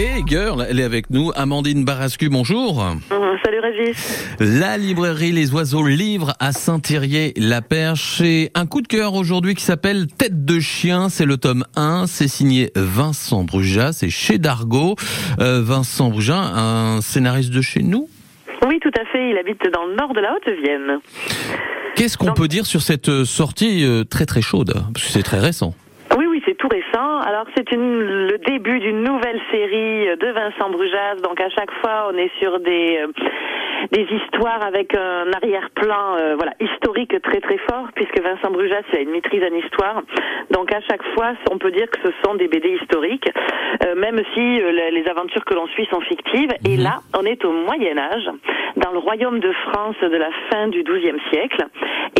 Et Girl, elle est avec nous. Amandine Barascu, bonjour. salut Régis. La librairie Les Oiseaux livre à Saint-Thierry-la-Perche. Et un coup de cœur aujourd'hui qui s'appelle Tête de chien. C'est le tome 1. C'est signé Vincent Brujas. C'est chez Dargaud. Euh, Vincent Brujas, un scénariste de chez nous? Oui, tout à fait. Il habite dans le nord de la Haute-Vienne. Qu'est-ce qu'on peut dire sur cette sortie euh, très très chaude? Parce que c'est très récent Alors c'est le début d'une nouvelle série de Vincent Brujas. Donc à chaque fois, on est sur des euh, des histoires avec un arrière-plan euh, voilà historique très très fort puisque Vincent Brujas a une maîtrise en histoire. Donc à chaque fois, on peut dire que ce sont des BD historiques, euh, même si les aventures que l'on suit sont fictives. Et mhm. là, on est au Moyen Âge, dans le royaume de France de la fin du XIIe siècle,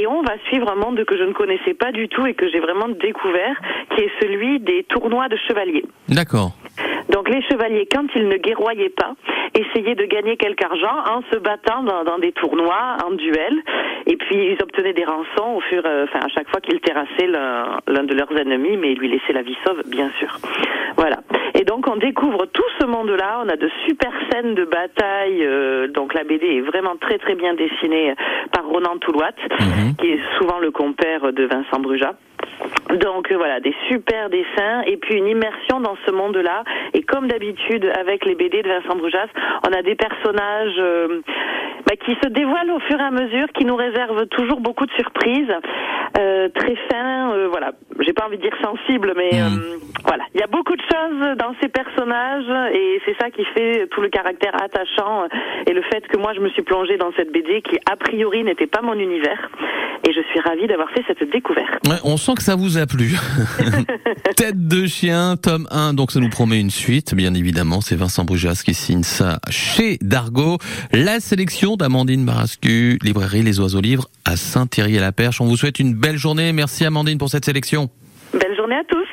et on va suivre un monde que je ne connaissais pas du tout et que j'ai vraiment découvert, qui est celui des tournois de chevaliers. D'accord. Donc les chevaliers, quand ils ne guerroyaient pas, essayaient de gagner quelque argent en se battant dans, des tournois, en duel, et puis ils obtenaient des rançons au fur, euh, enfin à chaque fois qu'ils terrassaient l'un de leurs ennemis, mais ils lui laissaient la vie sauve, bien sûr. Voilà. On découvre tout ce monde-là. On a de super scènes de bataille. Euh, donc la BD est vraiment très très bien dessinée par Ronan Toulouat, mhm. qui est souvent le compère de Vincent Brujas. Donc euh, voilà, des super dessins et puis une immersion dans ce monde-là. Et comme d'habitude avec les BD de Vincent Brujas, on a des personnages euh, bah, qui se dévoilent au fur et à mesure, qui nous réservent toujours beaucoup de surprises, euh, très fins. voilà, j'ai pas envie de dire sensible, mais hmm. voilà, il y a beaucoup de choses dans ces personnages et c'est ça qui fait tout le caractère attachant et le fait que moi je me suis plongée dans cette BD qui a priori n'était pas mon univers et je suis ravie d'avoir fait cette découverte. Ouais, on sent que ça vous a plu. Tête de chien, tome 1, donc ça nous promet une suite, bien évidemment. C'est Vincent Brujas qui signe ça chez Dargo. La sélection d'Amandine Barascu, librairie Les Oiseaux Livres à Saint-Thierry-à-la-Perche. On vous souhaite une belle journée. Merci Amandine pour cette sélection. Belle journée à tous.